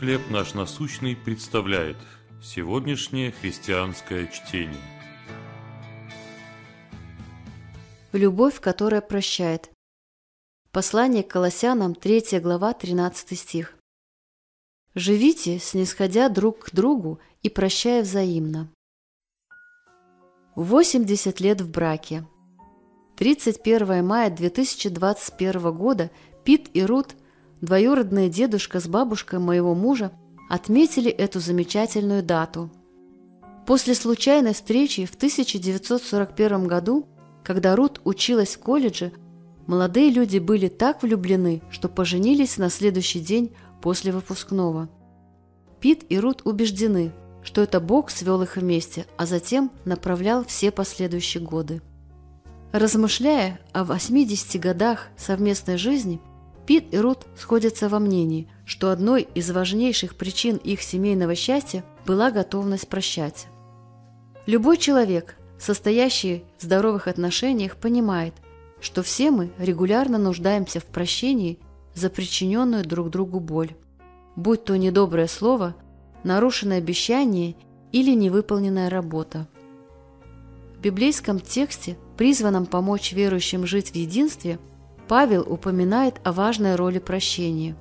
«Хлеб наш насущный» представляет сегодняшнее христианское чтение. Любовь, которая прощает. Послание к Колоссянам, 3 глава, 13 стих. «Живите, снисходя друг к другу и прощая взаимно». 80 лет в браке. 31 мая 2021 года Пит и Рут двоюродная дедушка с бабушкой моего мужа отметили эту замечательную дату. После случайной встречи в 1941 году, когда Рут училась в колледже, молодые люди были так влюблены, что поженились на следующий день после выпускного. Пит и Рут убеждены, что это Бог свел их вместе, а затем направлял все последующие годы. Размышляя о 80 годах совместной жизни, Пит и Рут сходятся во мнении, что одной из важнейших причин их семейного счастья была готовность прощать. Любой человек, состоящий в здоровых отношениях, понимает, что все мы регулярно нуждаемся в прощении за причиненную друг другу боль, будь то недоброе слово, нарушенное обещание или невыполненная работа. В библейском тексте, призванном помочь верующим жить в единстве – Павел упоминает о важной роли прощения.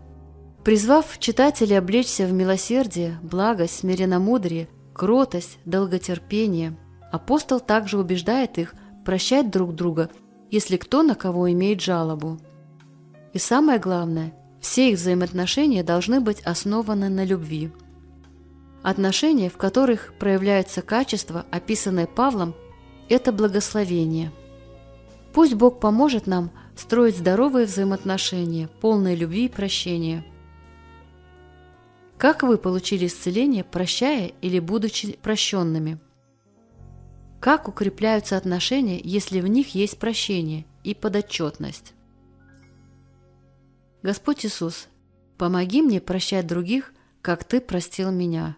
Призвав читателей облечься в милосердие, благость, смиренномудрие, кротость, долготерпение, апостол также убеждает их прощать друг друга, если кто на кого имеет жалобу. И самое главное, все их взаимоотношения должны быть основаны на любви. Отношения, в которых проявляются качества, описанные Павлом, это благословение. Пусть Бог поможет нам строить здоровые взаимоотношения, полные любви и прощения. Как вы получили исцеление, прощая или будучи прощенными? Как укрепляются отношения, если в них есть прощение и подотчетность? Господь Иисус, помоги мне прощать других, как Ты простил меня.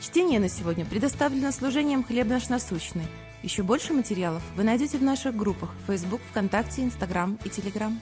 Чтение на сегодня предоставлено служением «Хлеб наш насущный» Еще больше материалов вы найдете в наших группах Facebook, ВКонтакте, Instagram и Telegram.